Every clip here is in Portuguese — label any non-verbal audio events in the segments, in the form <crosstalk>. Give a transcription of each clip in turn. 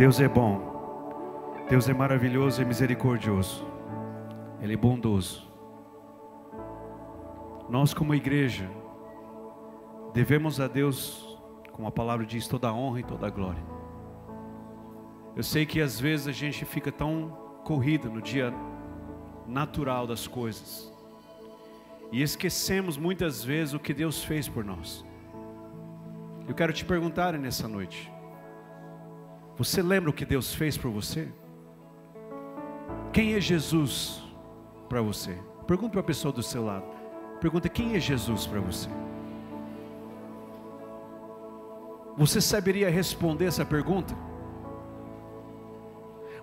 Deus é bom. Deus é maravilhoso e misericordioso. Ele é bondoso. Nós, como igreja, devemos a Deus, como a palavra diz, toda a honra e toda a glória. Eu sei que às vezes a gente fica tão corrido no dia natural das coisas e esquecemos muitas vezes o que Deus fez por nós. Eu quero te perguntar nessa noite: você lembra o que Deus fez por você? Quem é Jesus para você? Pergunta para a pessoa do seu lado. Pergunta quem é Jesus para você. Você saberia responder essa pergunta?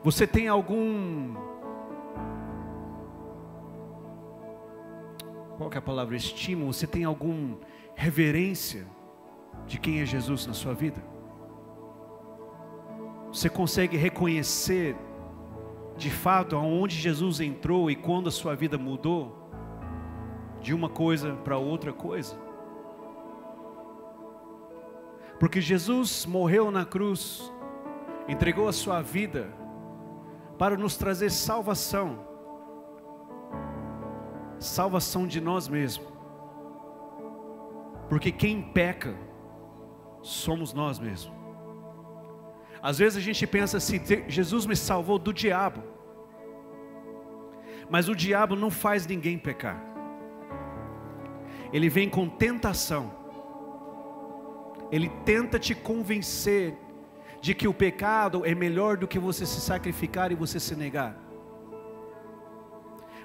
Você tem algum qual é a palavra estímulo? Você tem algum reverência de quem é Jesus na sua vida? Você consegue reconhecer de fato aonde Jesus entrou e quando a sua vida mudou de uma coisa para outra coisa? Porque Jesus morreu na cruz, entregou a sua vida para nos trazer salvação salvação de nós mesmos. Porque quem peca somos nós mesmos. Às vezes a gente pensa assim: Jesus me salvou do diabo. Mas o diabo não faz ninguém pecar. Ele vem com tentação. Ele tenta te convencer de que o pecado é melhor do que você se sacrificar e você se negar.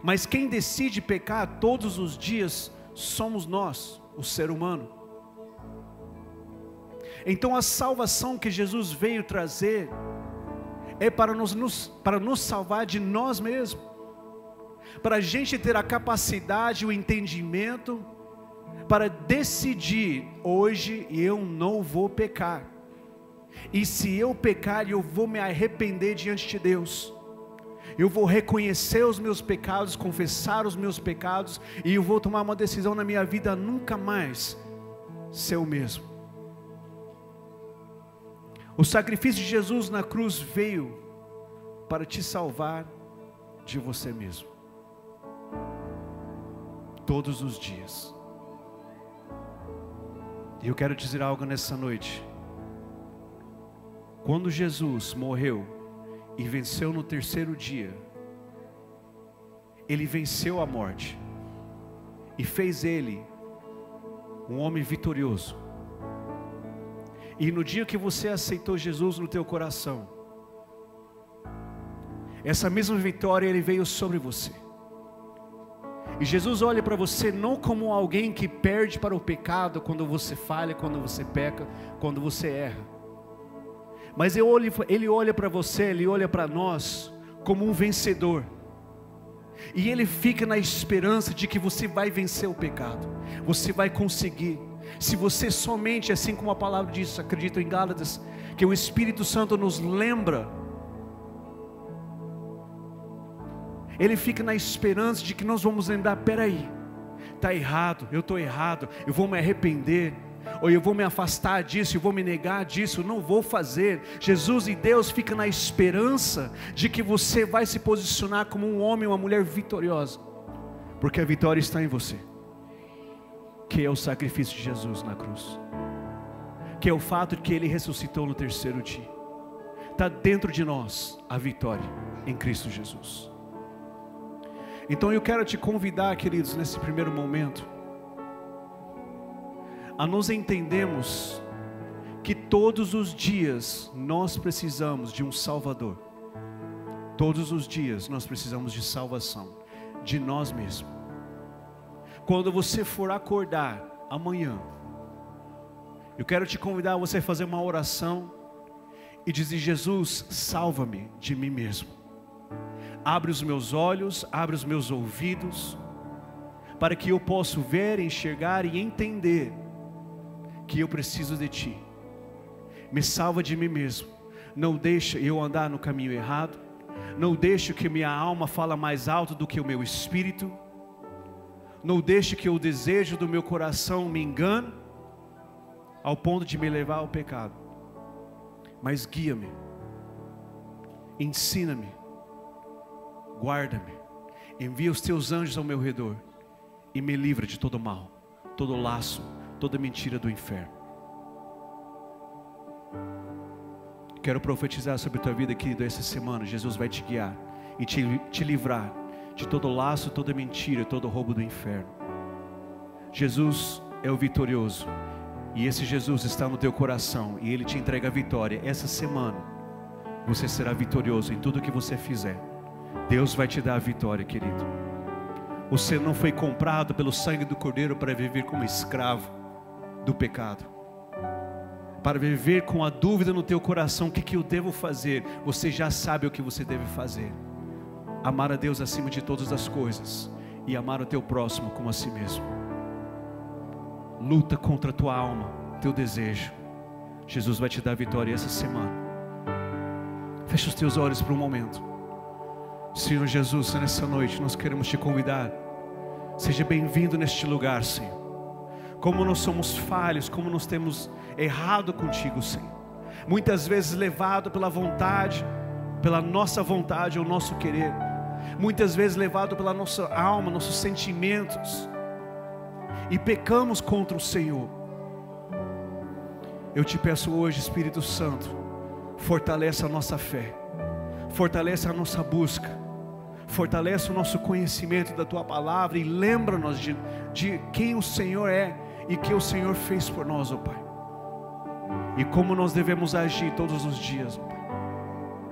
Mas quem decide pecar todos os dias somos nós, o ser humano. Então a salvação que Jesus veio trazer é para nos, nos, para nos salvar de nós mesmos, para a gente ter a capacidade, o entendimento, para decidir: hoje eu não vou pecar, e se eu pecar, eu vou me arrepender diante de Deus. Eu vou reconhecer os meus pecados, confessar os meus pecados, e eu vou tomar uma decisão na minha vida nunca mais ser o mesmo. O sacrifício de Jesus na cruz veio para te salvar de você mesmo, todos os dias. E eu quero dizer algo nessa noite. Quando Jesus morreu, e venceu no terceiro dia. Ele venceu a morte e fez ele um homem vitorioso. E no dia que você aceitou Jesus no teu coração, essa mesma vitória ele veio sobre você. E Jesus olha para você não como alguém que perde para o pecado quando você falha, quando você peca, quando você erra. Mas ele olha para você, ele olha para nós como um vencedor. E ele fica na esperança de que você vai vencer o pecado. Você vai conseguir. Se você somente, assim como a palavra diz, acredito em Gálatas, que o Espírito Santo nos lembra. Ele fica na esperança de que nós vamos lembrar, peraí, está errado, eu estou errado, eu vou me arrepender ou eu vou me afastar disso, eu vou me negar disso, não vou fazer. Jesus e Deus ficam na esperança de que você vai se posicionar como um homem uma mulher vitoriosa, porque a vitória está em você, que é o sacrifício de Jesus na cruz, que é o fato de que Ele ressuscitou no terceiro dia, está dentro de nós a vitória em Cristo Jesus. Então eu quero te convidar, queridos, nesse primeiro momento, a nos entendemos que todos os dias nós precisamos de um Salvador. Todos os dias nós precisamos de salvação de nós mesmos. Quando você for acordar amanhã, eu quero te convidar a você fazer uma oração e dizer: Jesus, salva-me de mim mesmo. Abre os meus olhos, abre os meus ouvidos, para que eu possa ver, enxergar e entender que eu preciso de Ti. Me salva de mim mesmo. Não deixa eu andar no caminho errado. Não deixe que minha alma fala mais alto do que o meu espírito. Não deixe que o desejo do meu coração me engane ao ponto de me levar ao pecado. Mas guia-me ensina-me, guarda-me, envia os teus anjos ao meu redor e me livra de todo mal, todo laço, toda mentira do inferno. Quero profetizar sobre a tua vida, querido, essa semana. Jesus vai te guiar e te, te livrar de todo laço, toda mentira, todo roubo do inferno. Jesus é o vitorioso. E esse Jesus está no teu coração e ele te entrega a vitória. Essa semana você será vitorioso em tudo que você fizer. Deus vai te dar a vitória, querido. Você não foi comprado pelo sangue do Cordeiro para viver como escravo do pecado. Para viver com a dúvida no teu coração, o que, que eu devo fazer? Você já sabe o que você deve fazer. Amar a Deus acima de todas as coisas e amar o teu próximo como a si mesmo. Luta contra a tua alma, teu desejo. Jesus vai te dar vitória essa semana. Fecha os teus olhos por um momento. Senhor Jesus, nessa noite nós queremos te convidar. Seja bem-vindo neste lugar, Senhor. Como nós somos falhos, como nós temos errado contigo, Senhor. Muitas vezes levado pela vontade, pela nossa vontade ou nosso querer. Muitas vezes levado pela nossa alma, nossos sentimentos e pecamos contra o Senhor. Eu te peço hoje, Espírito Santo, fortaleça a nossa fé, fortaleça a nossa busca, fortaleça o nosso conhecimento da tua palavra e lembra-nos de, de quem o Senhor é e que o Senhor fez por nós, ó oh Pai. E como nós devemos agir todos os dias, oh Pai.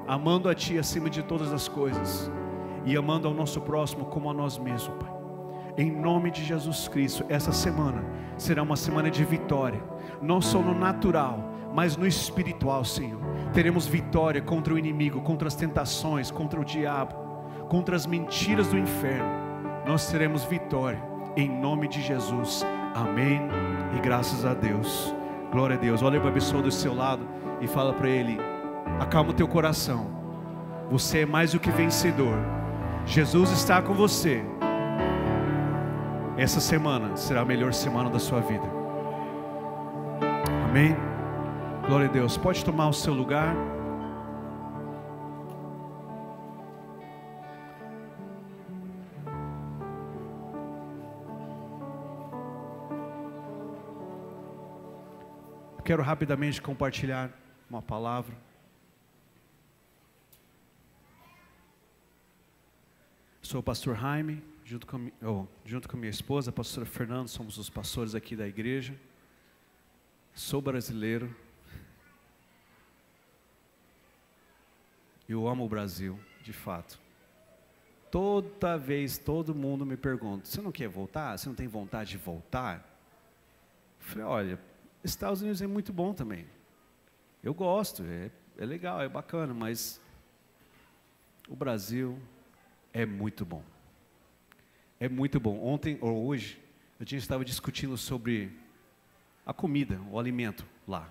Amando a Ti acima de todas as coisas e amando ao nosso próximo como a nós mesmos, Pai. Em nome de Jesus Cristo, essa semana será uma semana de vitória, não só no natural, mas no espiritual, Senhor. Teremos vitória contra o inimigo, contra as tentações, contra o diabo, contra as mentiras do inferno. Nós teremos vitória, em nome de Jesus. Amém. E graças a Deus. Glória a Deus. Olha para a pessoa do seu lado e fala para ele: acalma o teu coração. Você é mais do que vencedor. Jesus está com você. Essa semana será a melhor semana da sua vida. Amém? Glória a Deus. Pode tomar o seu lugar. Quero rapidamente compartilhar uma palavra. Sou o pastor Jaime junto com, oh, junto com minha esposa, a pastora Fernanda, somos os pastores aqui da igreja. Sou brasileiro. Eu amo o Brasil, de fato. Toda vez, todo mundo me pergunta: você não quer voltar? Você não tem vontade de voltar? Eu falei: olha, Estados Unidos é muito bom também. Eu gosto, é, é legal, é bacana, mas o Brasil é muito bom. É muito bom. Ontem ou hoje, a gente estava discutindo sobre a comida, o alimento lá.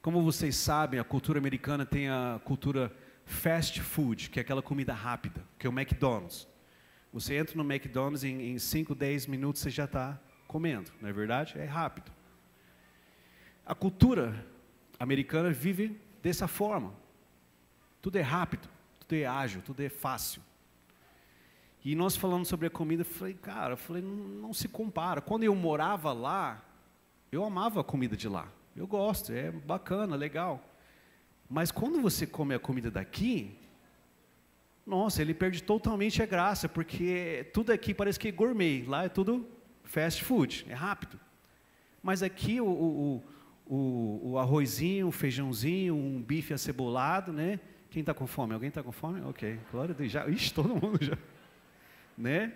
Como vocês sabem, a cultura americana tem a cultura fast food, que é aquela comida rápida, que é o McDonald's. Você entra no McDonald's em 5, 10 minutos você já está comendo, não é verdade? É rápido. A cultura americana vive dessa forma. Tudo é rápido, tudo é ágil, tudo é fácil. E nós falando sobre a comida, eu falei, cara, eu falei, não, não, se compara. Quando eu morava lá, eu amava a comida de lá. Eu gosto, é bacana, legal. Mas quando você come a comida daqui, nossa, ele perde totalmente a graça, porque tudo aqui parece que é gourmet, lá é tudo fast food, é rápido. Mas aqui o, o, o, o arrozinho, o feijãozinho, um bife acebolado, né? Quem está com fome? Alguém está com fome? Ok, glória a Deus. Já, ixi, todo mundo já né?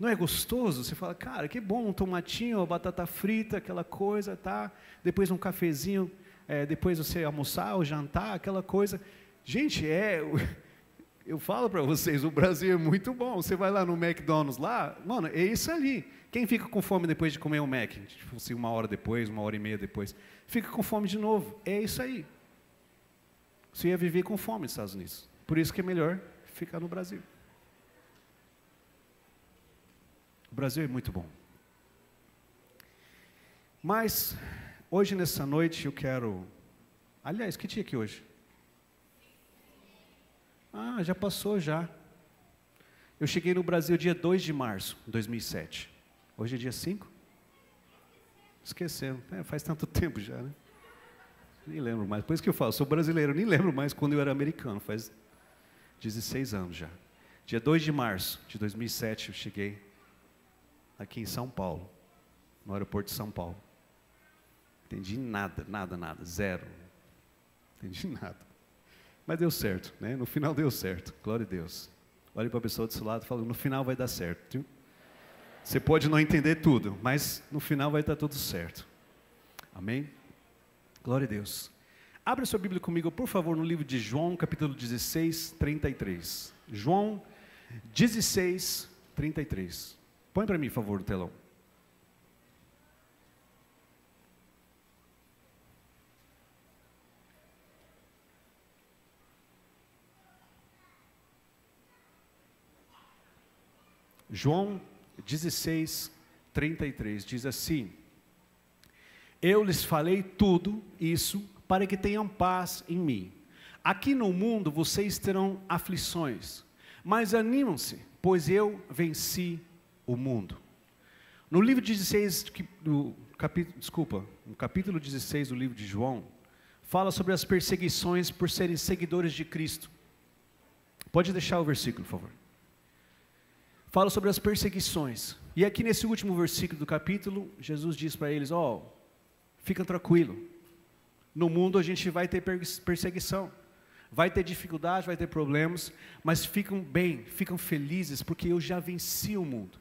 Não é gostoso? Você fala, cara, que bom, um tomatinho, uma batata frita, aquela coisa, tá? Depois um cafezinho, é, depois você almoçar ou jantar, aquela coisa. Gente, é. <laughs> Eu falo para vocês, o Brasil é muito bom. Você vai lá no McDonald's lá, mano, é isso ali. Quem fica com fome depois de comer um Mac? Tipo uma hora depois, uma hora e meia depois. Fica com fome de novo. É isso aí. Você ia viver com fome nos Estados Unidos. Por isso que é melhor ficar no Brasil. O Brasil é muito bom. Mas, hoje, nessa noite, eu quero. Aliás, que dia que é hoje? Ah, já passou já. Eu cheguei no Brasil dia 2 de março de 2007. Hoje é dia 5? Esquecendo. É, faz tanto <laughs> tempo já, né? Nem lembro mais. Por isso que eu falo, sou brasileiro, nem lembro mais quando eu era americano. Faz 16 anos já. Dia 2 de março de 2007 eu cheguei aqui em São Paulo, no aeroporto de São Paulo. Entendi nada, nada, nada, zero. Entendi <laughs> nada. Mas deu certo, né? No final deu certo. Glória a Deus. Olhe para a pessoa do seu lado e fala, no final vai dar certo. Viu? Você pode não entender tudo, mas no final vai dar tudo certo. Amém? Glória a Deus. Abra sua Bíblia comigo, por favor, no livro de João, capítulo 16, 33. João 16, 33. Põe para mim, por favor, no telão. João 16, 33 diz assim: Eu lhes falei tudo isso para que tenham paz em mim. Aqui no mundo vocês terão aflições, mas animam-se, pois eu venci o mundo. No livro 16, do capítulo, desculpa, no capítulo 16 do livro de João, fala sobre as perseguições por serem seguidores de Cristo. Pode deixar o versículo, por favor fala sobre as perseguições. E aqui nesse último versículo do capítulo, Jesus diz para eles: Ó, oh, fica tranquilo. No mundo a gente vai ter perseguição, vai ter dificuldade, vai ter problemas, mas ficam bem, ficam felizes, porque eu já venci o mundo.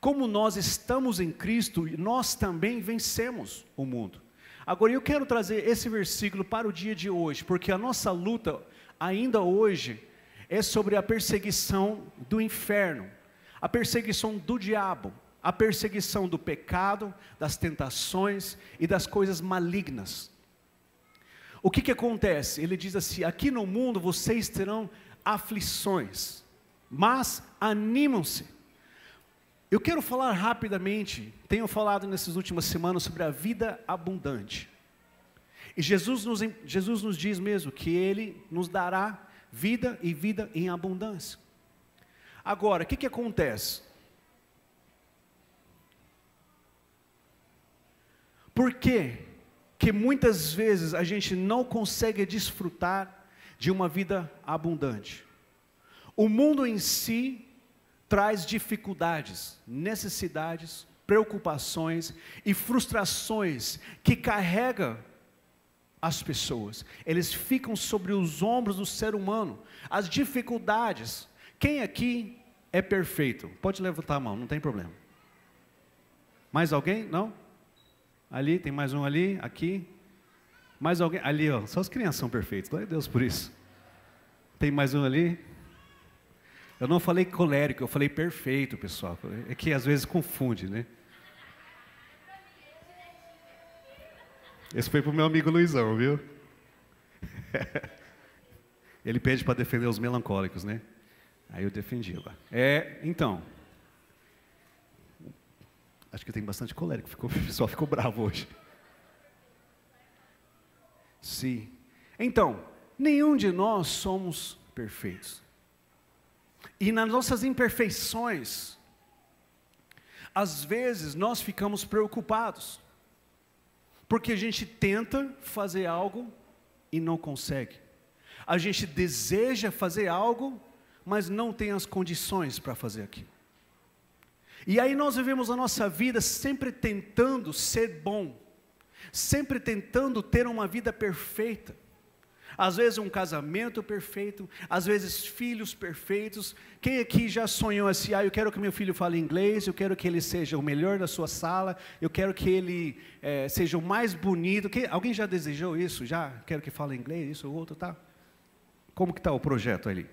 Como nós estamos em Cristo, nós também vencemos o mundo. Agora eu quero trazer esse versículo para o dia de hoje, porque a nossa luta ainda hoje é sobre a perseguição do inferno a perseguição do diabo, a perseguição do pecado, das tentações e das coisas malignas. O que, que acontece? Ele diz assim: aqui no mundo vocês terão aflições, mas animam-se. Eu quero falar rapidamente, tenho falado nessas últimas semanas sobre a vida abundante. E Jesus nos, Jesus nos diz mesmo que Ele nos dará vida e vida em abundância. Agora, o que, que acontece? Por que, que muitas vezes a gente não consegue desfrutar de uma vida abundante? O mundo em si traz dificuldades, necessidades, preocupações e frustrações que carrega as pessoas. Eles ficam sobre os ombros do ser humano. As dificuldades, quem aqui é perfeito? Pode levantar a mão, não tem problema. Mais alguém? Não? Ali, tem mais um ali, aqui. Mais alguém? Ali, ó. Só as crianças são perfeitas. Glória a Deus por isso. Tem mais um ali? Eu não falei colérico, eu falei perfeito, pessoal. É que às vezes confunde, né? Esse foi para o meu amigo Luizão, viu? <laughs> Ele pede para defender os melancólicos, né? Aí eu defendi lá. É, então. Acho que tem bastante colérico, ficou, <laughs> o pessoal ficou bravo hoje. Sim. Então, nenhum de nós somos perfeitos. E nas nossas imperfeições, às vezes nós ficamos preocupados, porque a gente tenta fazer algo e não consegue. A gente deseja fazer algo mas não tem as condições para fazer aquilo. E aí nós vivemos a nossa vida sempre tentando ser bom, sempre tentando ter uma vida perfeita. Às vezes um casamento perfeito, às vezes filhos perfeitos. Quem aqui já sonhou assim, ah, eu quero que meu filho fale inglês, eu quero que ele seja o melhor da sua sala, eu quero que ele é, seja o mais bonito. Quem, alguém já desejou isso? Já? Quero que fale inglês, isso ou outro, tá? Como que está o projeto ali?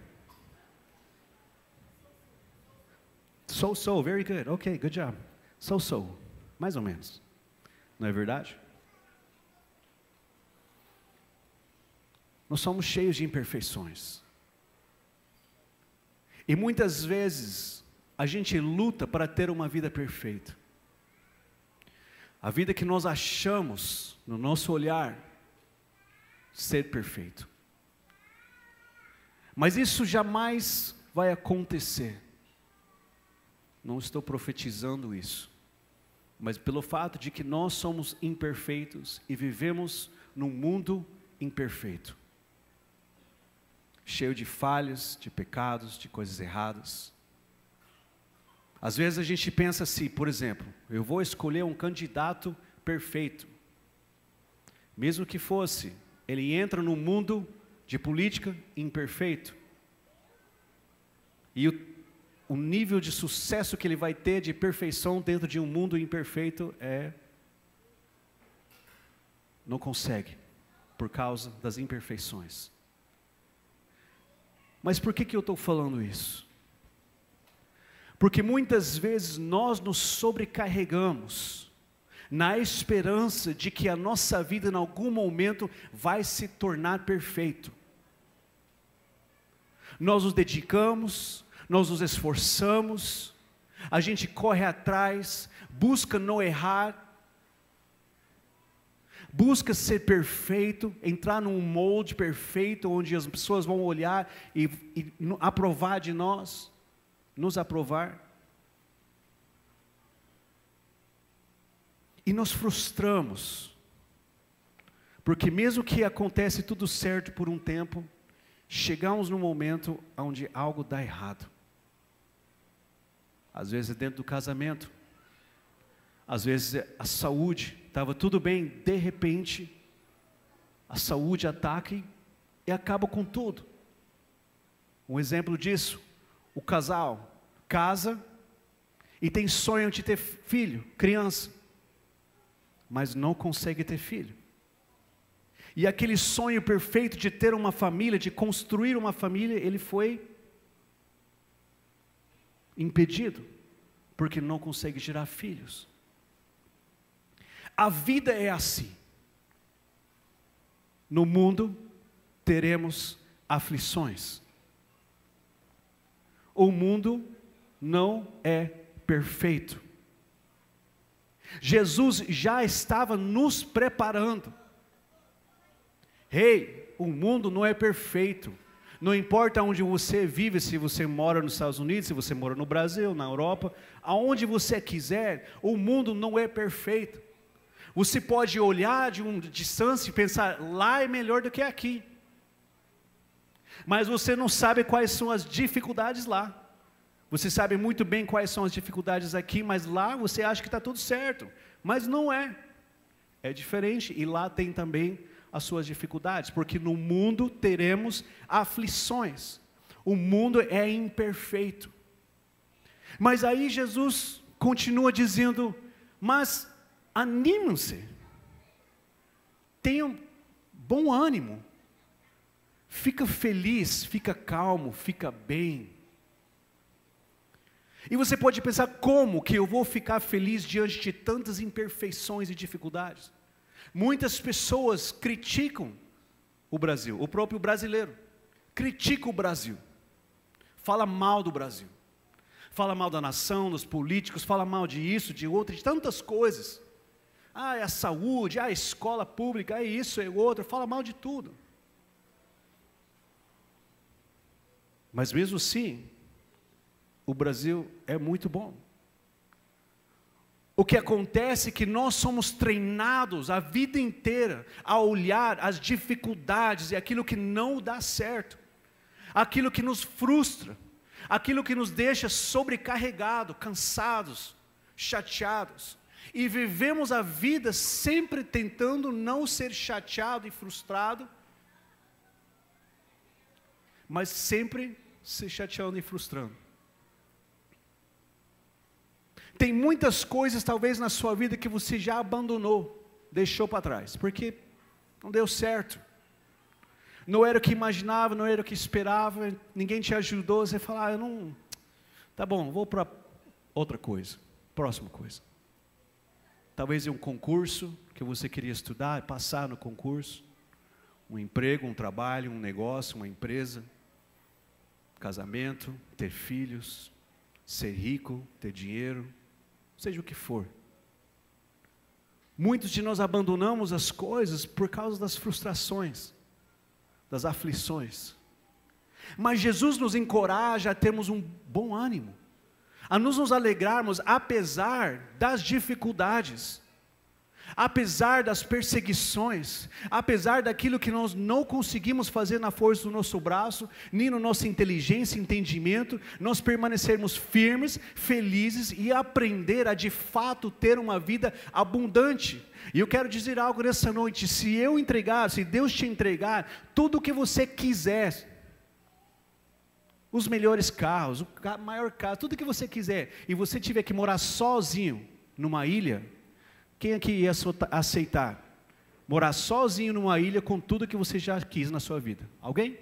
So, so, very good. Ok, good job. So, so. Mais ou menos. Não é verdade? Nós somos cheios de imperfeições. E muitas vezes a gente luta para ter uma vida perfeita. A vida que nós achamos, no nosso olhar, ser perfeito. Mas isso jamais vai acontecer. Não estou profetizando isso. Mas pelo fato de que nós somos imperfeitos e vivemos num mundo imperfeito cheio de falhas, de pecados, de coisas erradas. Às vezes a gente pensa assim, por exemplo, eu vou escolher um candidato perfeito. Mesmo que fosse, ele entra no mundo de política imperfeito. E o, o nível de sucesso que ele vai ter de perfeição dentro de um mundo imperfeito é. Não consegue, por causa das imperfeições. Mas por que, que eu estou falando isso? Porque muitas vezes nós nos sobrecarregamos na esperança de que a nossa vida em algum momento vai se tornar perfeito. Nós nos dedicamos, nós nos esforçamos, a gente corre atrás, busca não errar, busca ser perfeito, entrar num molde perfeito, onde as pessoas vão olhar e, e aprovar de nós, nos aprovar. E nos frustramos, porque mesmo que acontece tudo certo por um tempo, chegamos num momento onde algo dá errado. Às vezes dentro do casamento, às vezes a saúde, estava tudo bem, de repente, a saúde ataca e acaba com tudo. Um exemplo disso, o casal casa e tem sonho de ter filho, criança, mas não consegue ter filho. E aquele sonho perfeito de ter uma família, de construir uma família, ele foi impedido, porque não consegue gerar filhos. A vida é assim. No mundo teremos aflições. O mundo não é perfeito. Jesus já estava nos preparando. Rei, hey, o mundo não é perfeito. Não importa onde você vive, se você mora nos Estados Unidos, se você mora no Brasil, na Europa, aonde você quiser, o mundo não é perfeito. Você pode olhar de uma distância e pensar, lá é melhor do que aqui. Mas você não sabe quais são as dificuldades lá. Você sabe muito bem quais são as dificuldades aqui, mas lá você acha que está tudo certo. Mas não é. É diferente. E lá tem também as suas dificuldades, porque no mundo teremos aflições. O mundo é imperfeito. Mas aí Jesus continua dizendo: Mas animem-se, tenham bom ânimo, fica feliz, fica calmo, fica bem. E você pode pensar como que eu vou ficar feliz diante de tantas imperfeições e dificuldades? Muitas pessoas criticam o Brasil, o próprio brasileiro critica o Brasil, fala mal do Brasil, fala mal da nação, dos políticos, fala mal de isso, de outro, de tantas coisas ah, é a saúde, ah, a escola pública, é isso, é outro, fala mal de tudo. Mas mesmo assim, o Brasil é muito bom. O que acontece é que nós somos treinados a vida inteira a olhar as dificuldades e aquilo que não dá certo, aquilo que nos frustra, aquilo que nos deixa sobrecarregados, cansados, chateados e vivemos a vida sempre tentando não ser chateado e frustrado, mas sempre se chateando e frustrando. Tem muitas coisas, talvez, na sua vida que você já abandonou, deixou para trás, porque não deu certo. Não era o que imaginava, não era o que esperava, ninguém te ajudou, você fala, ah, eu não. Tá bom, vou para outra coisa, próxima coisa. Talvez um concurso que você queria estudar, passar no concurso, um emprego, um trabalho, um negócio, uma empresa, casamento, ter filhos, ser rico, ter dinheiro, seja o que for. Muitos de nós abandonamos as coisas por causa das frustrações, das aflições. Mas Jesus nos encoraja a termos um bom ânimo, a nos, nos alegrarmos apesar das dificuldades apesar das perseguições, apesar daquilo que nós não conseguimos fazer na força do nosso braço, nem na nossa inteligência entendimento, nós permanecermos firmes, felizes e aprender a de fato ter uma vida abundante. E eu quero dizer algo nessa noite: se eu entregar, se Deus te entregar tudo o que você quiser, os melhores carros, o maior carro, tudo que você quiser, e você tiver que morar sozinho numa ilha, quem aqui ia aceitar morar sozinho numa ilha com tudo que você já quis na sua vida? Alguém?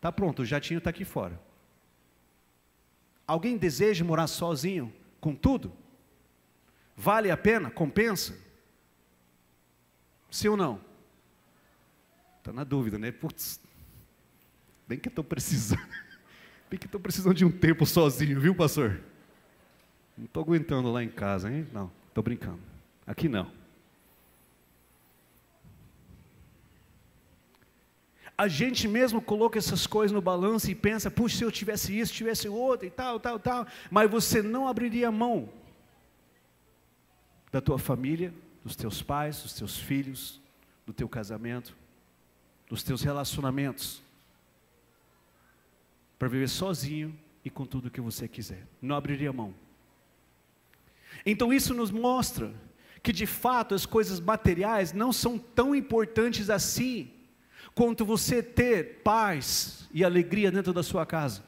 Tá pronto, o jatinho está aqui fora. Alguém deseja morar sozinho com tudo? Vale a pena? Compensa? Sim ou não? Está na dúvida, né? Putz, bem que estou precisando. <laughs> Bem que estou precisando de um tempo sozinho, viu, pastor? Não estou aguentando lá em casa, hein? Não. Estou brincando. Aqui não. A gente mesmo coloca essas coisas no balanço e pensa, puxa, se eu tivesse isso, tivesse outro e tal, tal, tal, mas você não abriria mão da tua família, dos teus pais, dos teus filhos, do teu casamento, dos teus relacionamentos, para viver sozinho e com tudo que você quiser. Não abriria mão. Então isso nos mostra que de fato as coisas materiais não são tão importantes assim quanto você ter paz e alegria dentro da sua casa.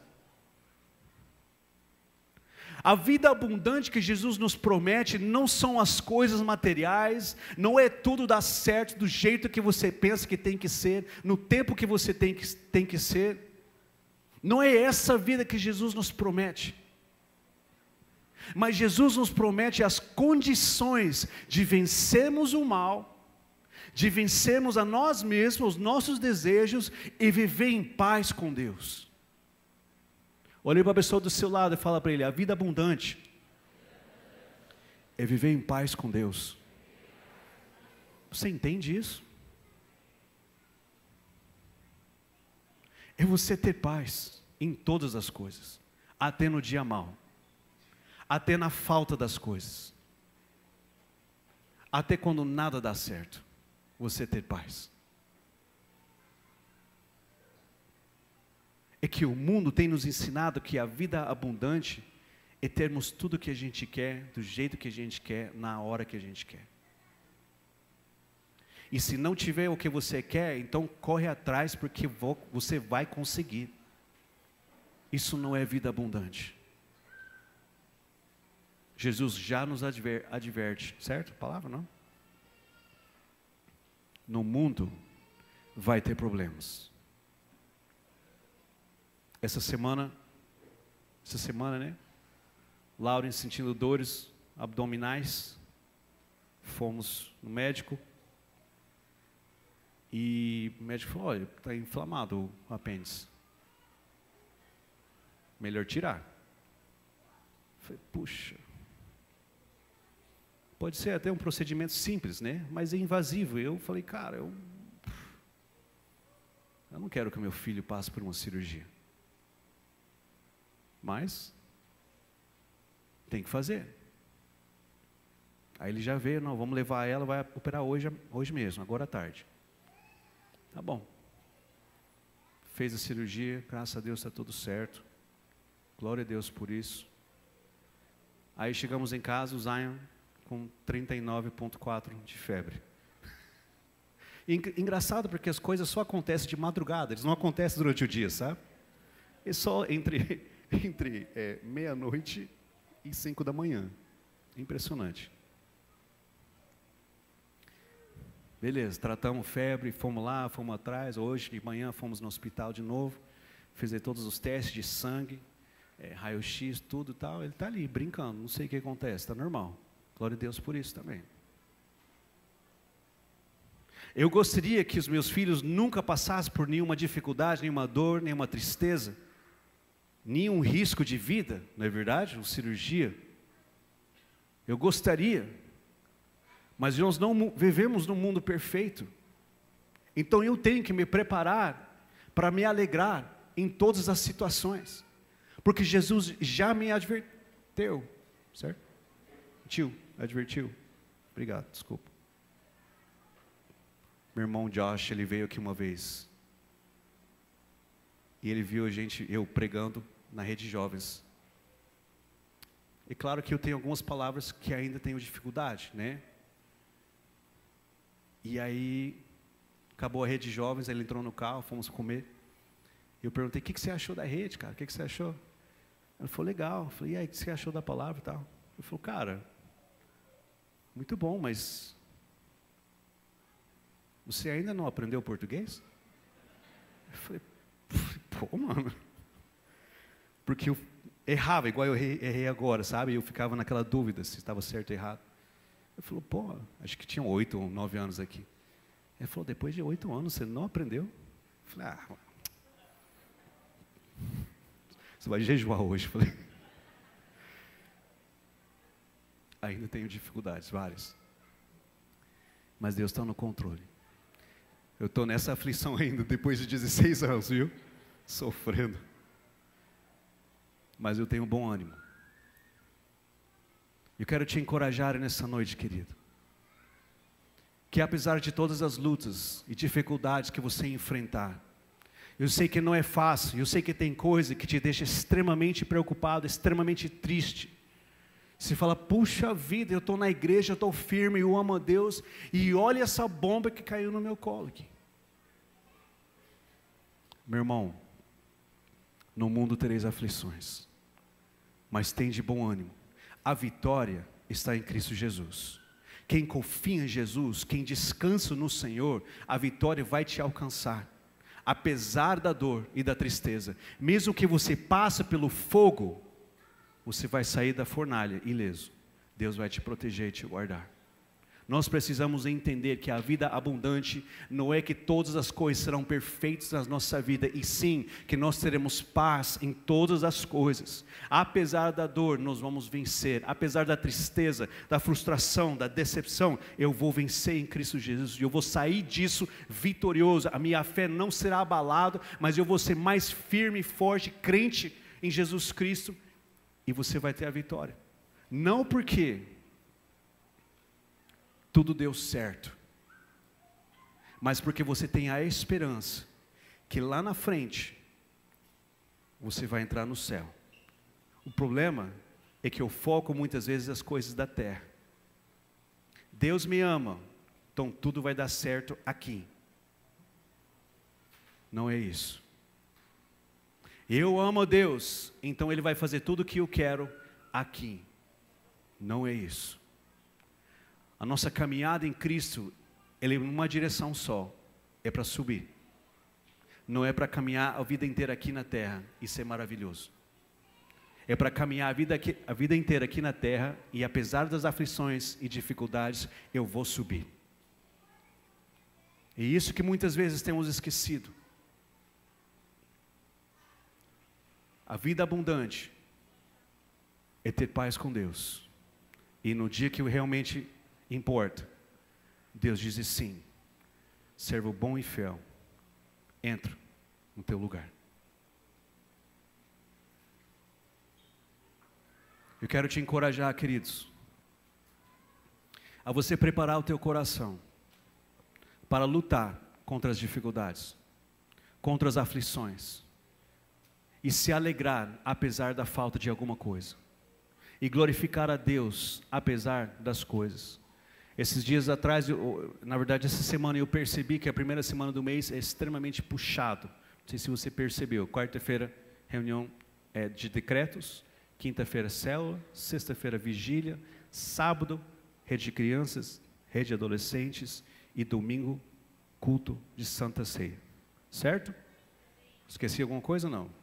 A vida abundante que Jesus nos promete não são as coisas materiais, não é tudo dar certo do jeito que você pensa que tem que ser, no tempo que você tem que, tem que ser. Não é essa vida que Jesus nos promete. Mas Jesus nos promete as condições de vencermos o mal, de vencermos a nós mesmos, os nossos desejos e viver em paz com Deus. Olhe para a pessoa do seu lado e fala para ele: a vida abundante é viver em paz com Deus. Você entende isso? É você ter paz em todas as coisas, até no dia mal até na falta das coisas, até quando nada dá certo, você ter paz. É que o mundo tem nos ensinado que a vida abundante é termos tudo o que a gente quer, do jeito que a gente quer, na hora que a gente quer. E se não tiver o que você quer, então corre atrás, porque você vai conseguir. Isso não é vida abundante. Jesus já nos adver, adverte, certo? Palavra não? No mundo vai ter problemas. Essa semana, essa semana, né? Lauren sentindo dores abdominais, fomos no médico e o médico falou: olha, está inflamado o apêndice. Melhor tirar. Eu falei, puxa, Pode ser até um procedimento simples, né? Mas é invasivo. Eu falei, cara, eu, eu não quero que meu filho passe por uma cirurgia. Mas tem que fazer. Aí ele já veio, não, vamos levar ela, vai operar hoje, hoje mesmo, agora à tarde. Tá bom. Fez a cirurgia, graças a Deus está tudo certo. Glória a Deus por isso. Aí chegamos em casa, o Zion com 39,4 de febre. Engraçado porque as coisas só acontecem de madrugada, eles não acontecem durante o dia, sabe? É só entre, <laughs> entre é, meia-noite e cinco da manhã. Impressionante. Beleza, tratamos febre, fomos lá, fomos atrás. Hoje de manhã fomos no hospital de novo, fizemos todos os testes de sangue, é, raio-x, tudo tal. Ele está ali brincando, não sei o que acontece, está normal. Glória a Deus por isso também. Eu gostaria que os meus filhos nunca passassem por nenhuma dificuldade, nenhuma dor, nenhuma tristeza, nenhum risco de vida, não é verdade? Uma cirurgia. Eu gostaria, mas nós não vivemos num mundo perfeito. Então eu tenho que me preparar para me alegrar em todas as situações, porque Jesus já me adverteu, certo? Tio, advertiu. Obrigado, desculpa. Meu irmão Josh, ele veio aqui uma vez. E ele viu a gente, eu pregando na rede de jovens. E claro que eu tenho algumas palavras que ainda tenho dificuldade, né? E aí, acabou a rede de jovens, ele entrou no carro, fomos comer. Eu perguntei, o que, que você achou da rede, cara? O que, que você achou? Ele falou, legal. Eu falei, e aí, o que você achou da palavra e tal? Ele falou, cara, muito bom, mas você ainda não aprendeu português? Eu falei, pô, mano. Porque eu errava, igual eu errei, agora, sabe? Eu ficava naquela dúvida se estava certo ou errado. Ele falou, pô, acho que tinha oito ou nove anos aqui. Ele falou, depois de oito anos você não aprendeu? Eu falei, ah, você vai jejuar hoje. Eu falei, ainda tenho dificuldades, várias. Mas Deus está no controle. Eu estou nessa aflição ainda, depois de 16 anos, viu? Sofrendo. Mas eu tenho bom ânimo. Eu quero te encorajar nessa noite, querido. Que apesar de todas as lutas e dificuldades que você enfrentar, eu sei que não é fácil, eu sei que tem coisa que te deixa extremamente preocupado, extremamente triste. Você fala, puxa vida, eu estou na igreja, eu estou firme, eu amo a Deus, e olha essa bomba que caiu no meu colo aqui. Meu irmão, no mundo tereis aflições, mas tem de bom ânimo. A vitória está em Cristo Jesus. Quem confia em Jesus, quem descansa no Senhor, a vitória vai te alcançar. Apesar da dor e da tristeza, mesmo que você passe pelo fogo, você vai sair da fornalha ileso. Deus vai te proteger e te guardar. Nós precisamos entender que a vida abundante não é que todas as coisas serão perfeitas na nossa vida, e sim que nós teremos paz em todas as coisas. Apesar da dor, nós vamos vencer. Apesar da tristeza, da frustração, da decepção, eu vou vencer em Cristo Jesus. Eu vou sair disso vitorioso. A minha fé não será abalada, mas eu vou ser mais firme forte, crente em Jesus Cristo, e você vai ter a vitória. Não porque tudo deu certo. Mas porque você tem a esperança que lá na frente você vai entrar no céu. O problema é que eu foco muitas vezes as coisas da terra. Deus me ama, então tudo vai dar certo aqui. Não é isso. Eu amo Deus, então Ele vai fazer tudo o que eu quero aqui. Não é isso. A nossa caminhada em Cristo, ele é uma direção só, é para subir. Não é para caminhar a vida inteira aqui na terra e ser maravilhoso. É para caminhar a vida, aqui, a vida inteira aqui na terra e apesar das aflições e dificuldades, eu vou subir. E isso que muitas vezes temos esquecido. A vida abundante é ter paz com Deus. E no dia que realmente importa. Deus diz sim, servo bom e fiel, entra no teu lugar. Eu quero te encorajar, queridos, a você preparar o teu coração para lutar contra as dificuldades, contra as aflições, e se alegrar apesar da falta de alguma coisa, e glorificar a Deus apesar das coisas. Esses dias atrás, eu, na verdade, essa semana eu percebi que a primeira semana do mês é extremamente puxado. Não sei se você percebeu. Quarta-feira, reunião é, de decretos. Quinta-feira, célula. Sexta-feira, vigília. Sábado, rede de crianças, rede de adolescentes. E domingo, culto de Santa Ceia. Certo? Esqueci alguma coisa ou não?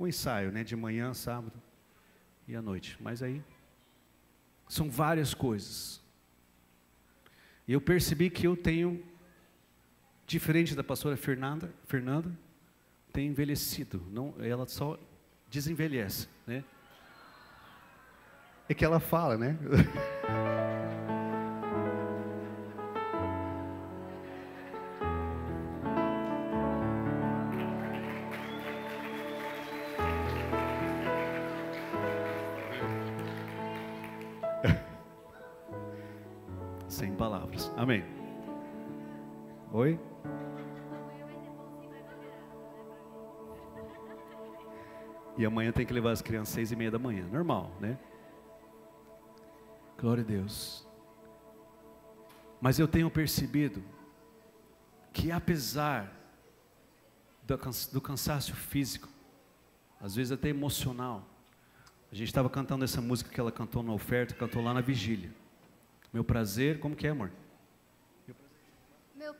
O ensaio, né? De manhã, sábado e à noite. Mas aí, são várias coisas. E eu percebi que eu tenho, diferente da pastora Fernanda, Fernanda tem envelhecido. Não, ela só desenvelhece, né? É que ela fala, né? <laughs> Amém. Oi? E amanhã tem que levar as crianças às seis e meia da manhã. Normal, né? Glória a Deus. Mas eu tenho percebido que apesar do cansaço físico, às vezes até emocional, a gente estava cantando essa música que ela cantou na oferta, cantou lá na vigília. Meu prazer, como que é, amor?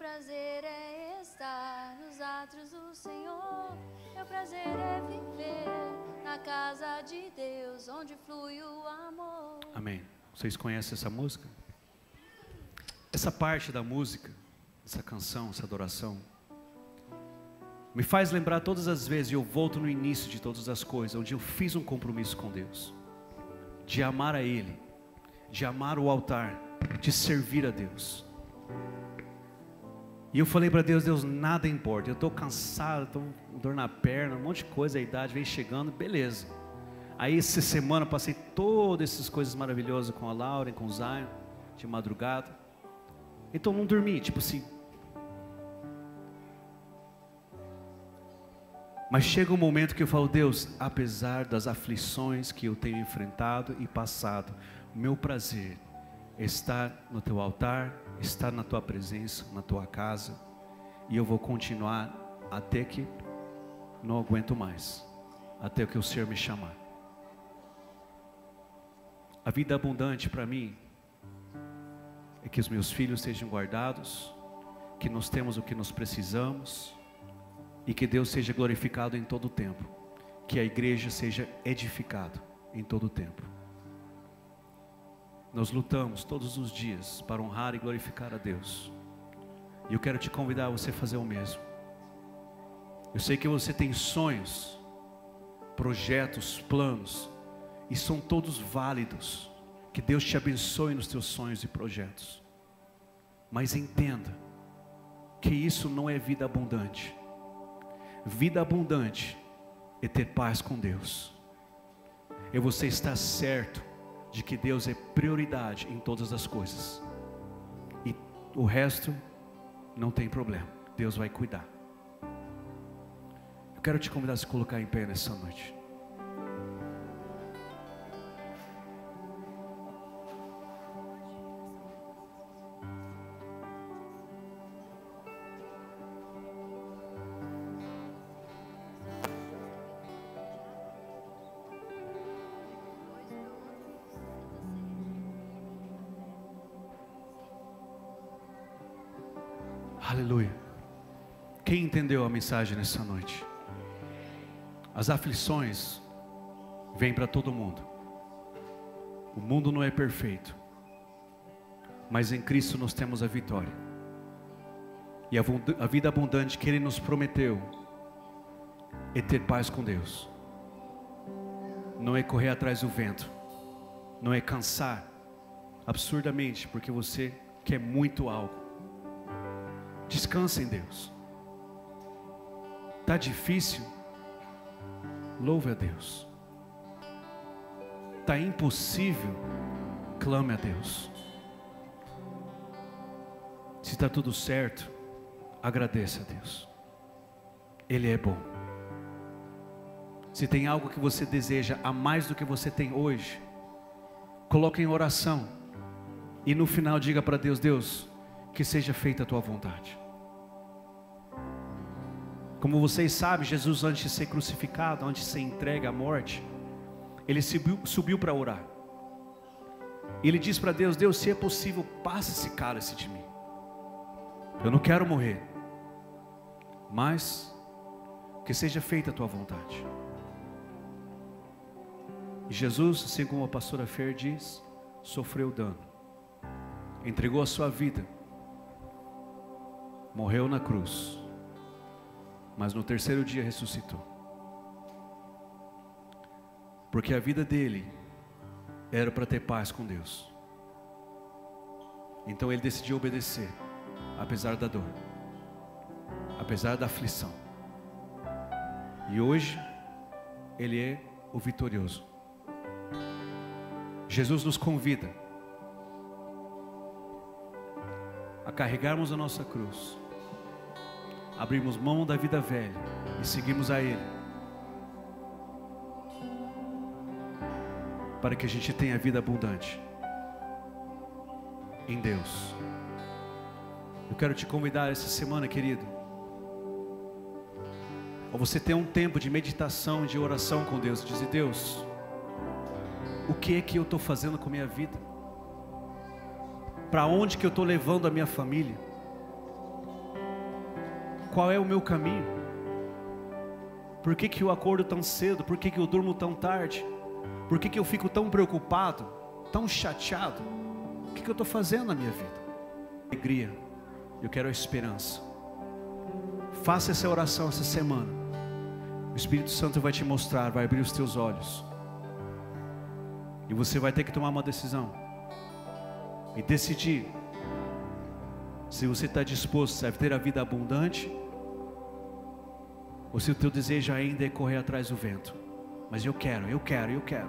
Prazer é estar nos atos do Senhor. Meu prazer é viver na casa de Deus, onde flui o amor. Amém. Vocês conhecem essa música? Essa parte da música, essa canção, essa adoração, me faz lembrar todas as vezes, e eu volto no início de todas as coisas, onde eu fiz um compromisso com Deus, de amar a Ele, de amar o altar, de servir a Deus. E eu falei para Deus, Deus, nada importa, eu estou cansado, estou com dor na perna, um monte de coisa, a idade vem chegando, beleza. Aí essa semana passei todas essas coisas maravilhosas com a Laura, com o Zion, de madrugada. Então não dormi, tipo assim. Mas chega um momento que eu falo, Deus, apesar das aflições que eu tenho enfrentado e passado, meu prazer está no teu altar, está na tua presença, na tua casa, e eu vou continuar até que não aguento mais, até que o Senhor me chamar. A vida abundante para mim é que os meus filhos sejam guardados, que nós temos o que nós precisamos e que Deus seja glorificado em todo o tempo, que a igreja seja edificada em todo o tempo. Nós lutamos todos os dias para honrar e glorificar a Deus. E eu quero te convidar a você fazer o mesmo. Eu sei que você tem sonhos, projetos, planos, e são todos válidos. Que Deus te abençoe nos teus sonhos e projetos. Mas entenda que isso não é vida abundante. Vida abundante é ter paz com Deus. É você estar certo de que Deus é prioridade em todas as coisas. E o resto não tem problema. Deus vai cuidar. Eu quero te convidar a se colocar em pé nessa noite. Aleluia. Quem entendeu a mensagem nessa noite? As aflições vêm para todo mundo. O mundo não é perfeito, mas em Cristo nós temos a vitória. E a vida abundante que Ele nos prometeu é ter paz com Deus, não é correr atrás do vento, não é cansar absurdamente porque você quer muito algo. Descansa em Deus. Está difícil? Louve a Deus. Está impossível? Clame a Deus. Se está tudo certo, agradeça a Deus. Ele é bom. Se tem algo que você deseja a mais do que você tem hoje, coloque em oração. E no final diga para Deus: Deus, que seja feita a tua vontade. Como vocês sabem, Jesus, antes de ser crucificado, antes de ser entregue à morte, ele subiu, subiu para orar. Ele diz para Deus: Deus, se é possível, passa esse cálice de mim. Eu não quero morrer, mas que seja feita a tua vontade. E Jesus, assim como a pastora Fer diz, sofreu dano, entregou a sua vida, morreu na cruz mas no terceiro dia ressuscitou. Porque a vida dele era para ter paz com Deus. Então ele decidiu obedecer, apesar da dor, apesar da aflição. E hoje ele é o vitorioso. Jesus nos convida a carregarmos a nossa cruz, abrirmos mão da vida velha e seguirmos a Ele, para que a gente tenha vida abundante em Deus. Eu quero te convidar essa semana, querido, a você ter um tempo de meditação, de oração com Deus, dizer: Deus, o que é que eu estou fazendo com a minha vida? Para onde que eu estou levando a minha família? Qual é o meu caminho? Por que, que eu acordo tão cedo? Por que, que eu durmo tão tarde? Por que, que eu fico tão preocupado, tão chateado? O que, que eu estou fazendo na minha vida? Alegria, eu quero a esperança. Faça essa oração essa semana. O Espírito Santo vai te mostrar, vai abrir os teus olhos. E você vai ter que tomar uma decisão. E decidir se você está disposto a ter a vida abundante ou se o teu desejo ainda é correr atrás do vento. Mas eu quero, eu quero, eu quero.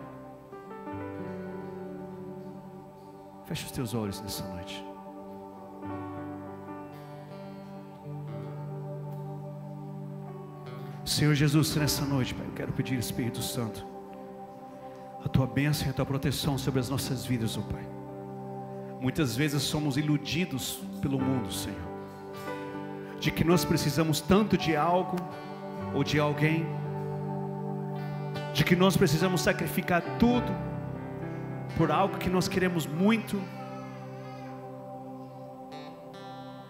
Feche os teus olhos nessa noite. Senhor Jesus, nessa noite, Pai, eu quero pedir, Espírito Santo, a tua bênção e a tua proteção sobre as nossas vidas, oh Pai. Muitas vezes somos iludidos pelo mundo, Senhor, de que nós precisamos tanto de algo ou de alguém, de que nós precisamos sacrificar tudo por algo que nós queremos muito.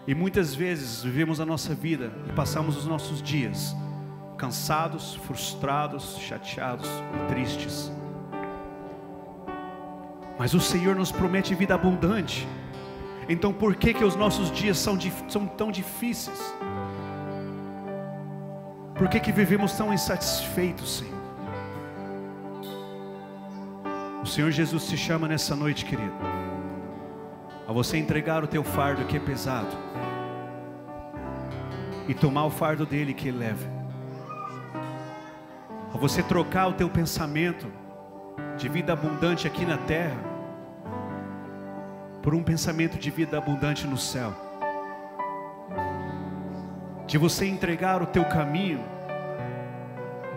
E muitas vezes vivemos a nossa vida e passamos os nossos dias cansados, frustrados, chateados e tristes. Mas o Senhor nos promete vida abundante. Então por que que os nossos dias são, são tão difíceis? Por que que vivemos tão insatisfeitos, Senhor? O Senhor Jesus te chama nessa noite, querido, a você entregar o teu fardo que é pesado e tomar o fardo dele que ele leva a você trocar o teu pensamento de vida abundante aqui na terra por um pensamento de vida abundante no céu. De você entregar o teu caminho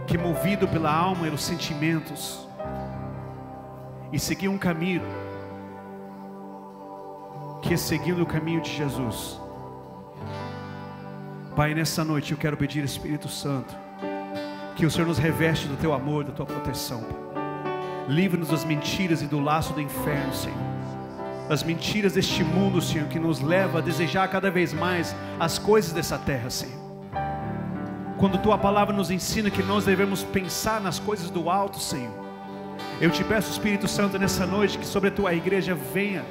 que movido pela alma e os sentimentos e seguir um caminho que é seguindo o caminho de Jesus. Pai, nessa noite eu quero pedir Espírito Santo que o Senhor nos reveste do teu amor, da tua proteção. Livre-nos das mentiras e do laço do inferno, Senhor. As mentiras deste mundo, Senhor, que nos leva a desejar cada vez mais as coisas dessa terra, Senhor. Quando tua palavra nos ensina que nós devemos pensar nas coisas do alto, Senhor. Eu te peço, Espírito Santo, nessa noite, que sobre a tua igreja venha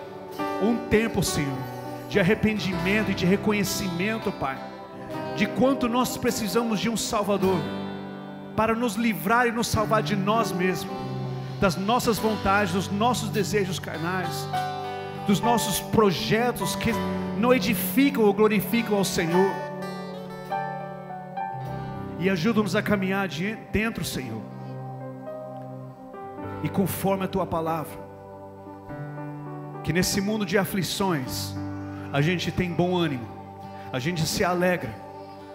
um tempo, Senhor, de arrependimento e de reconhecimento, Pai, de quanto nós precisamos de um Salvador para nos livrar e nos salvar de nós mesmos, das nossas vontades, dos nossos desejos carnais, dos nossos projetos que não edificam ou glorificam ao Senhor. E ajuda-nos a caminhar dentro, Senhor, e conforme a tua palavra, que nesse mundo de aflições, a gente tem bom ânimo, a gente se alegra,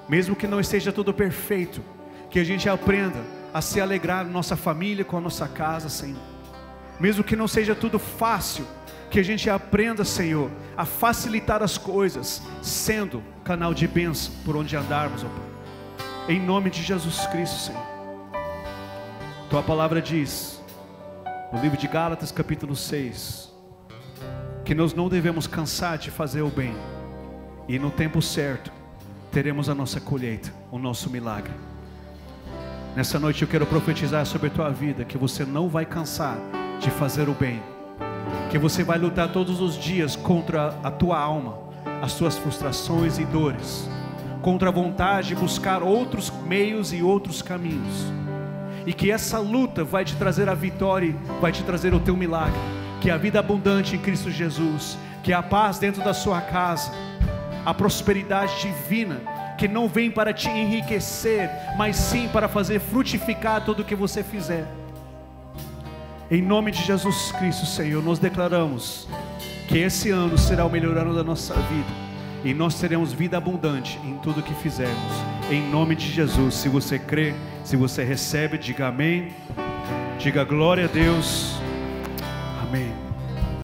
mesmo que não esteja tudo perfeito que a gente aprenda a se alegrar na nossa família, com a nossa casa, Senhor. Mesmo que não seja tudo fácil, que a gente aprenda, Senhor, a facilitar as coisas, sendo canal de bênção por onde andarmos, ó Pai. Em nome de Jesus Cristo, Senhor. Tua palavra diz, no livro de Gálatas, capítulo 6, que nós não devemos cansar de fazer o bem, e no tempo certo teremos a nossa colheita, o nosso milagre. Nessa noite eu quero profetizar sobre a tua vida que você não vai cansar de fazer o bem, que você vai lutar todos os dias contra a tua alma, as tuas frustrações e dores, contra a vontade de buscar outros meios e outros caminhos, e que essa luta vai te trazer a vitória, vai te trazer o teu milagre, que a vida abundante em Cristo Jesus, que a paz dentro da sua casa, a prosperidade divina que não vem para te enriquecer, mas sim para fazer frutificar tudo o que você fizer. Em nome de Jesus Cristo, Senhor, nós declaramos que esse ano será o melhor ano da nossa vida E nós teremos vida abundante em tudo que fizermos. Em nome de Jesus. Se você crê, se você recebe, diga amém. Diga glória a Deus. Amém.